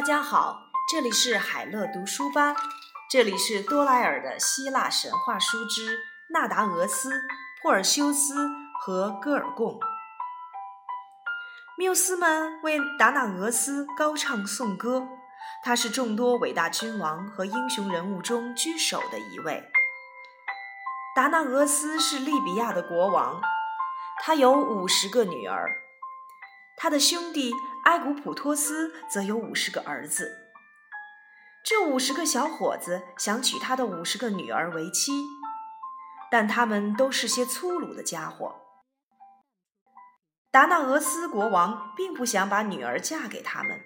大家好，这里是海乐读书吧，这里是多莱尔的希腊神话书之纳达俄斯、珀尔修斯和戈尔贡。缪斯们为达纳俄斯高唱颂歌，他是众多伟大君王和英雄人物中居首的一位。达纳俄斯是利比亚的国王，他有五十个女儿。他的兄弟埃古普托斯则有五十个儿子。这五十个小伙子想娶他的五十个女儿为妻，但他们都是些粗鲁的家伙。达那俄斯国王并不想把女儿嫁给他们，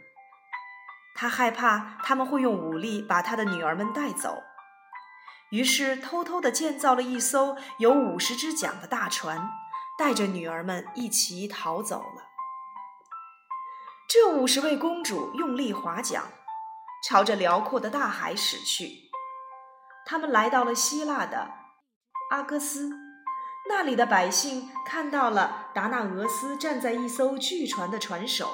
他害怕他们会用武力把他的女儿们带走，于是偷偷地建造了一艘有五十只桨的大船，带着女儿们一齐逃走了。这五十位公主用力划桨，朝着辽阔的大海驶去。他们来到了希腊的阿戈斯，那里的百姓看到了达那俄斯站在一艘巨船的船首，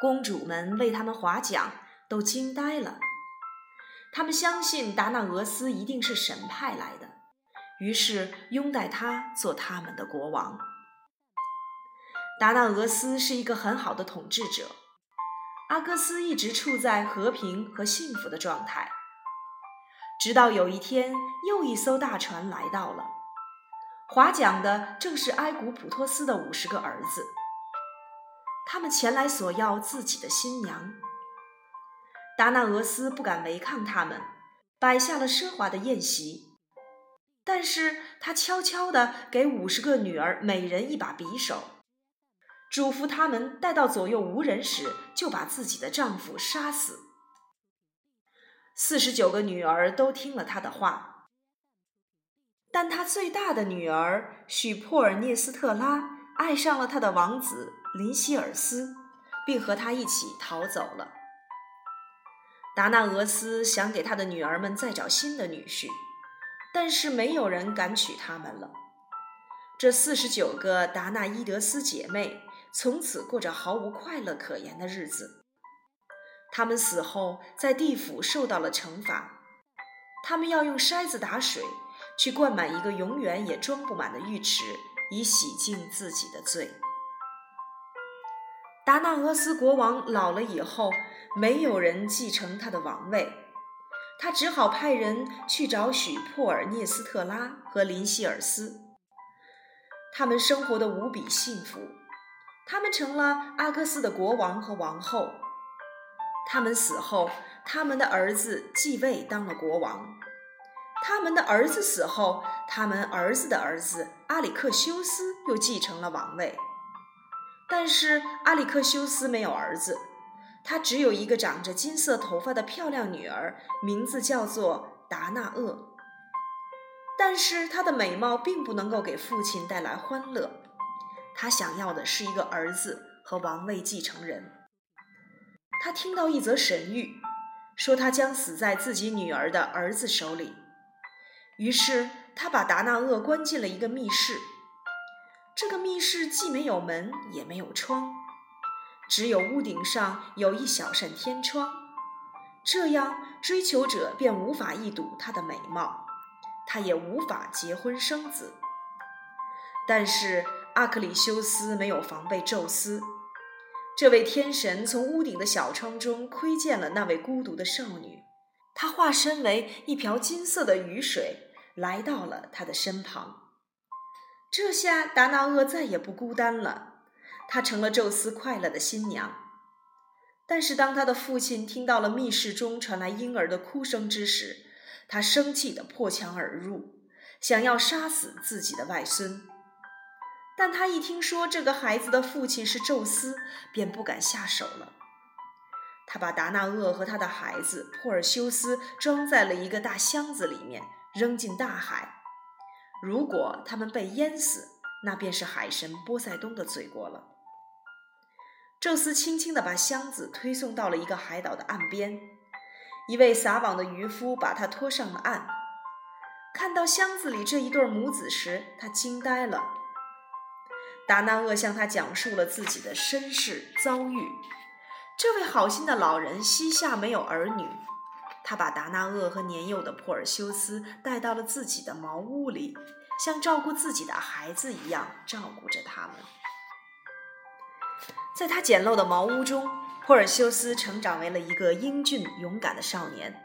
公主们为他们划桨，都惊呆了。他们相信达那俄斯一定是神派来的，于是拥戴他做他们的国王。达那俄斯是一个很好的统治者，阿戈斯一直处在和平和幸福的状态。直到有一天，又一艘大船来到了，划桨的正是埃古普托斯的五十个儿子。他们前来索要自己的新娘。达纳俄斯不敢违抗他们，摆下了奢华的宴席，但是他悄悄地给五十个女儿每人一把匕首。嘱咐他们待到左右无人时，就把自己的丈夫杀死。四十九个女儿都听了他的话，但他最大的女儿许珀尔涅斯特拉爱上了他的王子林希尔斯，并和他一起逃走了。达纳俄斯想给他的女儿们再找新的女婿，但是没有人敢娶他们了。这四十九个达纳伊德斯姐妹。从此过着毫无快乐可言的日子。他们死后在地府受到了惩罚，他们要用筛子打水，去灌满一个永远也装不满的浴池，以洗净自己的罪。达那俄斯国王老了以后，没有人继承他的王位，他只好派人去找许珀尔涅斯特拉和林希尔斯。他们生活的无比幸福。他们成了阿克斯的国王和王后。他们死后，他们的儿子继位当了国王。他们的儿子死后，他们儿子的儿子阿里克修斯又继承了王位。但是阿里克修斯没有儿子，他只有一个长着金色头发的漂亮女儿，名字叫做达那厄。但是她的美貌并不能够给父亲带来欢乐。他想要的是一个儿子和王位继承人。他听到一则神谕，说他将死在自己女儿的儿子手里。于是他把达那厄关进了一个密室。这个密室既没有门，也没有窗，只有屋顶上有一小扇天窗。这样，追求者便无法一睹她的美貌，他也无法结婚生子。但是。阿克里修斯没有防备宙斯，这位天神从屋顶的小窗中窥见了那位孤独的少女，他化身为一瓢金色的雨水，来到了她的身旁。这下达那厄再也不孤单了，她成了宙斯快乐的新娘。但是当他的父亲听到了密室中传来婴儿的哭声之时，他生气地破墙而入，想要杀死自己的外孙。但他一听说这个孩子的父亲是宙斯，便不敢下手了。他把达那厄和他的孩子珀尔修斯装在了一个大箱子里面，扔进大海。如果他们被淹死，那便是海神波塞冬的罪过了。宙斯轻轻地把箱子推送到了一个海岛的岸边，一位撒网的渔夫把他拖上了岸。看到箱子里这一对母子时，他惊呆了。达那厄向他讲述了自己的身世遭遇，这位好心的老人膝下没有儿女，他把达纳厄和年幼的珀尔修斯带到了自己的茅屋里，像照顾自己的孩子一样照顾着他们。在他简陋的茅屋中，珀尔修斯成长为了一个英俊勇敢的少年。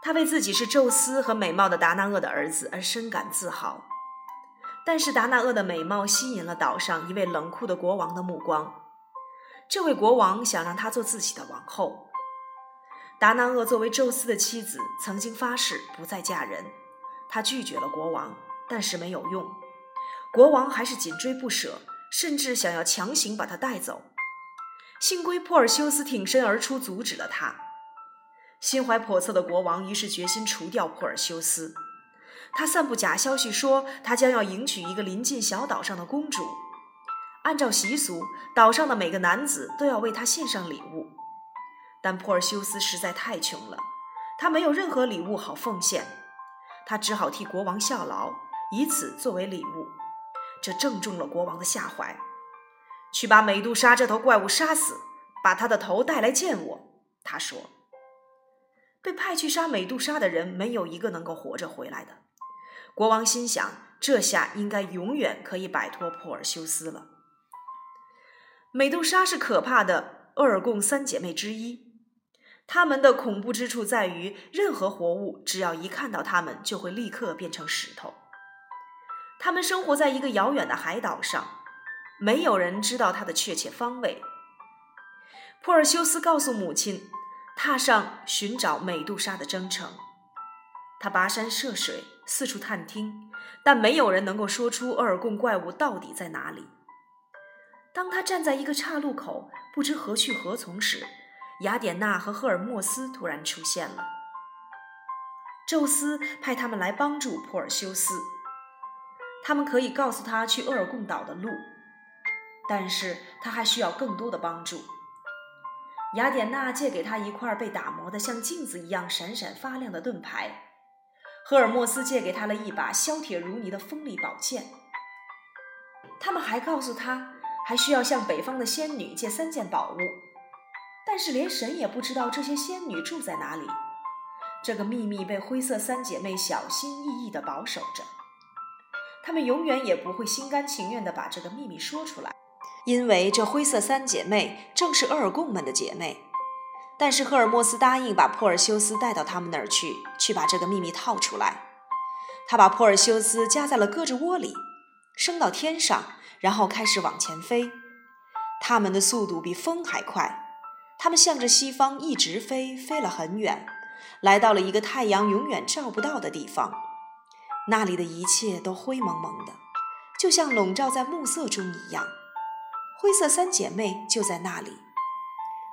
他为自己是宙斯和美貌的达纳厄的儿子而深感自豪。但是达纳厄的美貌吸引了岛上一位冷酷的国王的目光。这位国王想让她做自己的王后。达纳厄作为宙斯的妻子，曾经发誓不再嫁人。她拒绝了国王，但是没有用，国王还是紧追不舍，甚至想要强行把她带走。幸亏珀尔修斯挺身而出，阻止了他。心怀叵测的国王于是决心除掉珀尔修斯。他散布假消息说，他将要迎娶一个临近小岛上的公主。按照习俗，岛上的每个男子都要为他献上礼物，但珀尔修斯实在太穷了，他没有任何礼物好奉献，他只好替国王效劳，以此作为礼物。这正中了国王的下怀。去把美杜莎这头怪物杀死，把他的头带来见我。他说：“被派去杀美杜莎的人，没有一个能够活着回来的。”国王心想，这下应该永远可以摆脱珀尔修斯了。美杜莎是可怕的厄尔贡三姐妹之一，她们的恐怖之处在于，任何活物只要一看到它们，就会立刻变成石头。她们生活在一个遥远的海岛上，没有人知道它的确切方位。珀尔修斯告诉母亲，踏上寻找美杜莎的征程。他跋山涉水，四处探听，但没有人能够说出厄尔贡怪物到底在哪里。当他站在一个岔路口，不知何去何从时，雅典娜和赫尔墨斯突然出现了。宙斯派他们来帮助珀尔修斯，他们可以告诉他去厄尔贡岛的路，但是他还需要更多的帮助。雅典娜借给他一块被打磨得像镜子一样闪闪发亮的盾牌，赫尔墨斯借给他了一把削铁如泥的锋利宝剑。他们还告诉他。还需要向北方的仙女借三件宝物，但是连神也不知道这些仙女住在哪里。这个秘密被灰色三姐妹小心翼翼地保守着，她们永远也不会心甘情愿地把这个秘密说出来，因为这灰色三姐妹正是厄尔贡们的姐妹。但是赫尔墨斯答应把珀尔修斯带到他们那儿去，去把这个秘密套出来。他把珀尔修斯夹在了胳肢窝里，升到天上。然后开始往前飞，他们的速度比风还快。他们向着西方一直飞，飞了很远，来到了一个太阳永远照不到的地方。那里的一切都灰蒙蒙的，就像笼罩在暮色中一样。灰色三姐妹就在那里，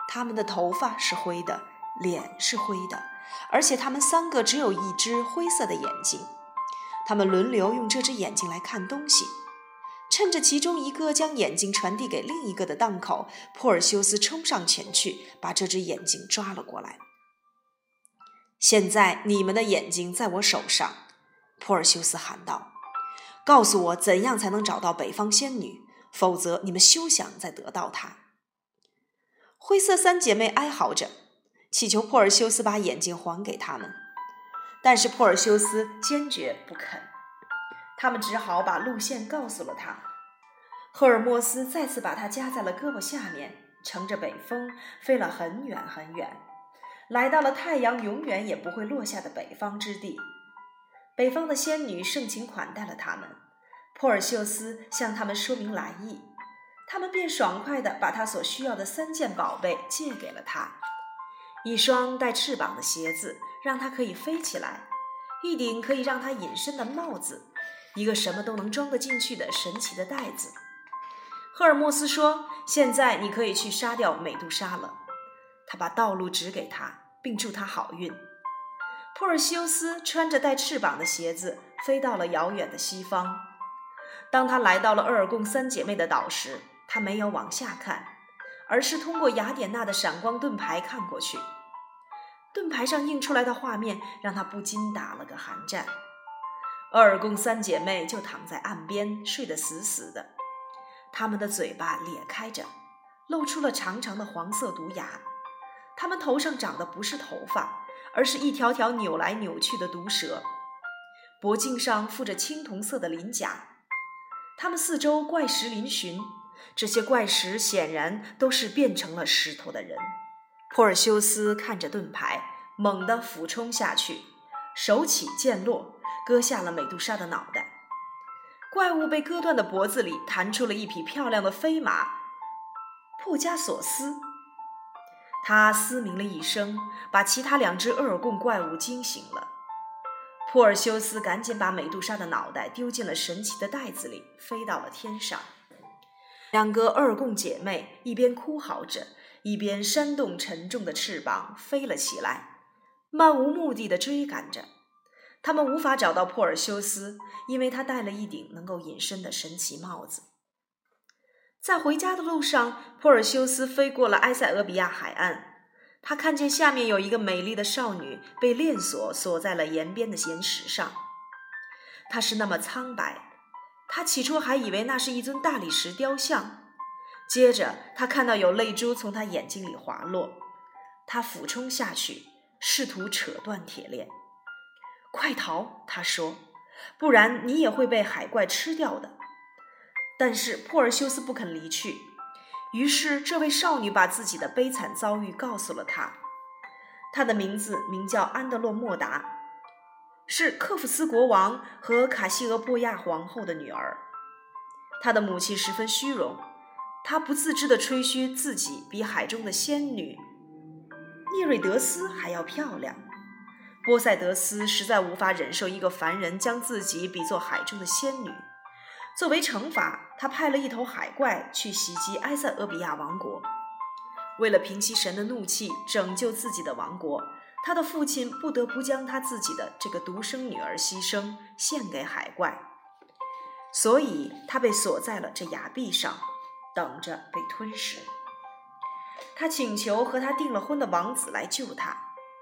他们的头发是灰的，脸是灰的，而且他们三个只有一只灰色的眼睛。他们轮流用这只眼睛来看东西。趁着其中一个将眼睛传递给另一个的档口，珀尔修斯冲上前去，把这只眼睛抓了过来。现在你们的眼睛在我手上，珀尔修斯喊道：“告诉我怎样才能找到北方仙女，否则你们休想再得到她。”灰色三姐妹哀嚎着，祈求珀尔修斯把眼睛还给他们，但是珀尔修斯坚决不肯。他们只好把路线告诉了他。赫尔墨斯再次把他夹在了胳膊下面，乘着北风飞了很远很远，来到了太阳永远也不会落下的北方之地。北方的仙女盛情款待了他们，珀尔修斯向他们说明来意，他们便爽快地把他所需要的三件宝贝借给了他：一双带翅膀的鞋子，让他可以飞起来；一顶可以让他隐身的帽子。一个什么都能装得进去的神奇的袋子。赫尔墨斯说：“现在你可以去杀掉美杜莎了。”他把道路指给他，并祝他好运。珀尔修斯穿着带翅膀的鞋子飞到了遥远的西方。当他来到了厄尔贡三姐妹的岛时，他没有往下看，而是通过雅典娜的闪光盾牌看过去。盾牌上映出来的画面让他不禁打了个寒战。厄尔贡三姐妹就躺在岸边睡得死死的，她们的嘴巴咧开着，露出了长长的黄色毒牙。它们头上长的不是头发，而是一条条扭来扭去的毒蛇。脖颈上附着青铜色的鳞甲。它们四周怪石嶙峋，这些怪石显然都是变成了石头的人。珀尔修斯看着盾牌，猛地俯冲下去，手起剑落，割下了美杜莎的脑袋。怪物被割断的脖子里弹出了一匹漂亮的飞马，珀加索斯。他嘶鸣了一声，把其他两只厄尔贡怪物惊醒了。珀尔修斯赶紧把美杜莎的脑袋丢进了神奇的袋子里，飞到了天上。两个二贡姐妹一边哭嚎着，一边扇动沉重的翅膀飞了起来，漫无目的的追赶着。他们无法找到珀尔修斯，因为他戴了一顶能够隐身的神奇帽子。在回家的路上，珀尔修斯飞过了埃塞俄比亚海岸。他看见下面有一个美丽的少女被链锁锁在了岩边的岩石上，她是那么苍白，他起初还以为那是一尊大理石雕像。接着，他看到有泪珠从他眼睛里滑落，他俯冲下去，试图扯断铁链。“快逃！”他说，“不然你也会被海怪吃掉的。”但是珀尔修斯不肯离去。于是，这位少女把自己的悲惨遭遇告诉了他。她的名字名叫安德洛莫达，是克夫斯国王和卡西俄波亚皇后的女儿。她的母亲十分虚荣，她不自知地吹嘘自己比海中的仙女涅瑞德斯还要漂亮。波塞德斯实在无法忍受一个凡人将自己比作海中的仙女。作为惩罚，他派了一头海怪去袭击埃塞俄比亚王国。为了平息神的怒气，拯救自己的王国，他的父亲不得不将他自己的这个独生女儿牺牲，献给海怪。所以，他被锁在了这崖壁上，等着被吞噬。他请求和他订了婚的王子来救他，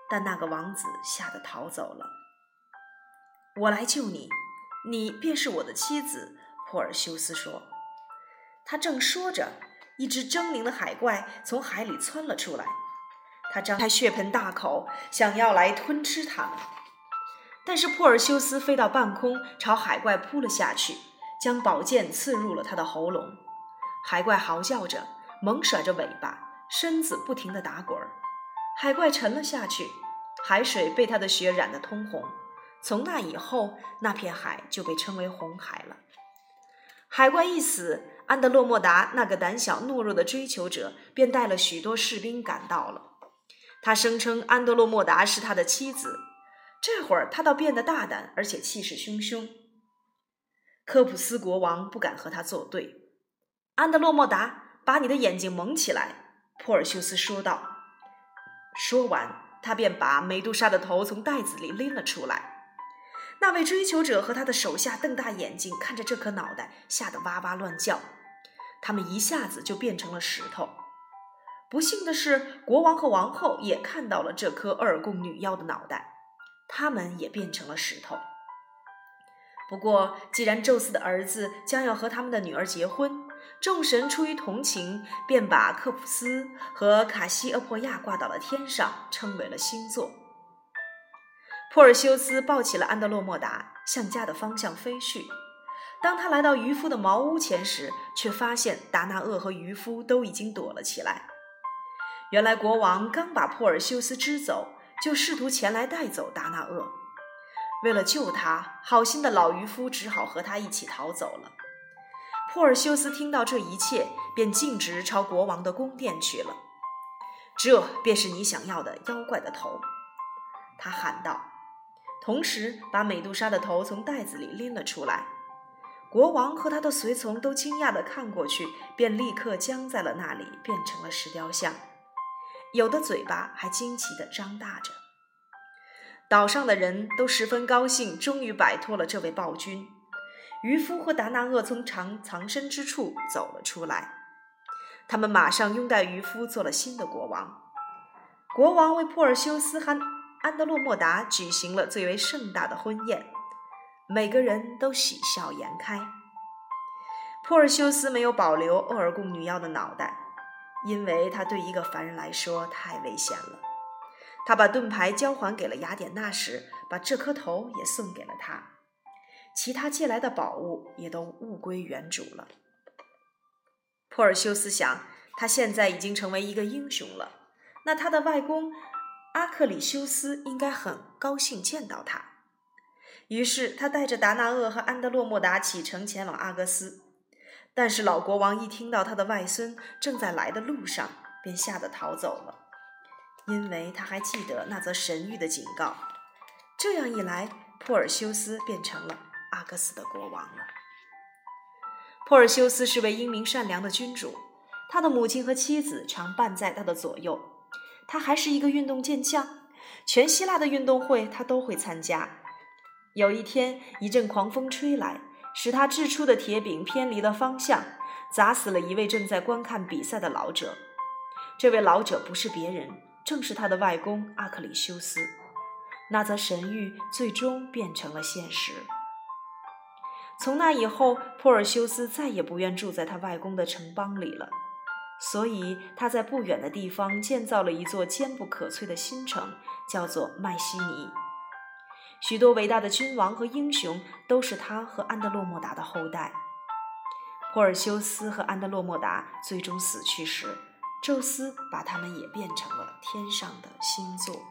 但那个王子吓得逃走了。我来救你，你便是我的妻子。珀尔修斯说：“他正说着，一只狰狞的海怪从海里窜了出来。他张开血盆大口，想要来吞吃他们。但是珀尔修斯飞到半空，朝海怪扑了下去，将宝剑刺入了他的喉咙。海怪嚎叫着，猛甩着尾巴，身子不停地打滚儿。海怪沉了下去，海水被他的血染得通红。从那以后，那片海就被称为红海了。”海怪一死，安德洛莫达那个胆小懦弱的追求者便带了许多士兵赶到了。他声称安德洛莫达是他的妻子。这会儿他倒变得大胆，而且气势汹汹。科普斯国王不敢和他作对。安德洛莫达，把你的眼睛蒙起来，珀尔修斯说道。说完，他便把美杜莎的头从袋子里拎了出来。那位追求者和他的手下瞪大眼睛看着这颗脑袋，吓得哇哇乱叫。他们一下子就变成了石头。不幸的是，国王和王后也看到了这颗厄尔贡女妖的脑袋，他们也变成了石头。不过，既然宙斯的儿子将要和他们的女儿结婚，众神出于同情，便把克普斯和卡西厄珀亚挂到了天上，称为了星座。珀尔修斯抱起了安德洛莫达，向家的方向飞去。当他来到渔夫的茅屋前时，却发现达那厄和渔夫都已经躲了起来。原来国王刚把珀尔修斯支走，就试图前来带走达那厄。为了救他，好心的老渔夫只好和他一起逃走了。珀尔修斯听到这一切，便径直朝国王的宫殿去了。这便是你想要的妖怪的头，他喊道。同时，把美杜莎的头从袋子里拎了出来。国王和他的随从都惊讶地看过去，便立刻僵在了那里，变成了石雕像。有的嘴巴还惊奇地张大着。岛上的人都十分高兴，终于摆脱了这位暴君。渔夫和达纳厄从藏藏身之处走了出来，他们马上拥戴渔夫做了新的国王。国王为珀尔修斯和安德洛莫达举行了最为盛大的婚宴，每个人都喜笑颜开。珀尔修斯没有保留厄尔贡女妖的脑袋，因为他对一个凡人来说太危险了。他把盾牌交还给了雅典娜时，把这颗头也送给了他。其他借来的宝物也都物归原主了。珀尔修斯想，他现在已经成为一个英雄了，那他的外公阿克里修斯应该很高兴见到他。于是他带着达那厄和安德洛莫达启程前往阿格斯。但是老国王一听到他的外孙正在来的路上，便吓得逃走了，因为他还记得那则神谕的警告。这样一来，珀尔修斯变成了阿戈斯的国王了。珀尔修斯是位英明善良的君主，他的母亲和妻子常伴在他的左右。他还是一个运动健将，全希腊的运动会他都会参加。有一天，一阵狂风吹来。使他掷出的铁饼偏离了方向，砸死了一位正在观看比赛的老者。这位老者不是别人，正是他的外公阿克里修斯。那则神谕最终变成了现实。从那以后，珀尔修斯再也不愿住在他外公的城邦里了，所以他在不远的地方建造了一座坚不可摧的新城，叫做麦西尼。许多伟大的君王和英雄都是他和安德洛莫达的后代。珀尔修斯和安德洛莫达最终死去时，宙斯把他们也变成了天上的星座。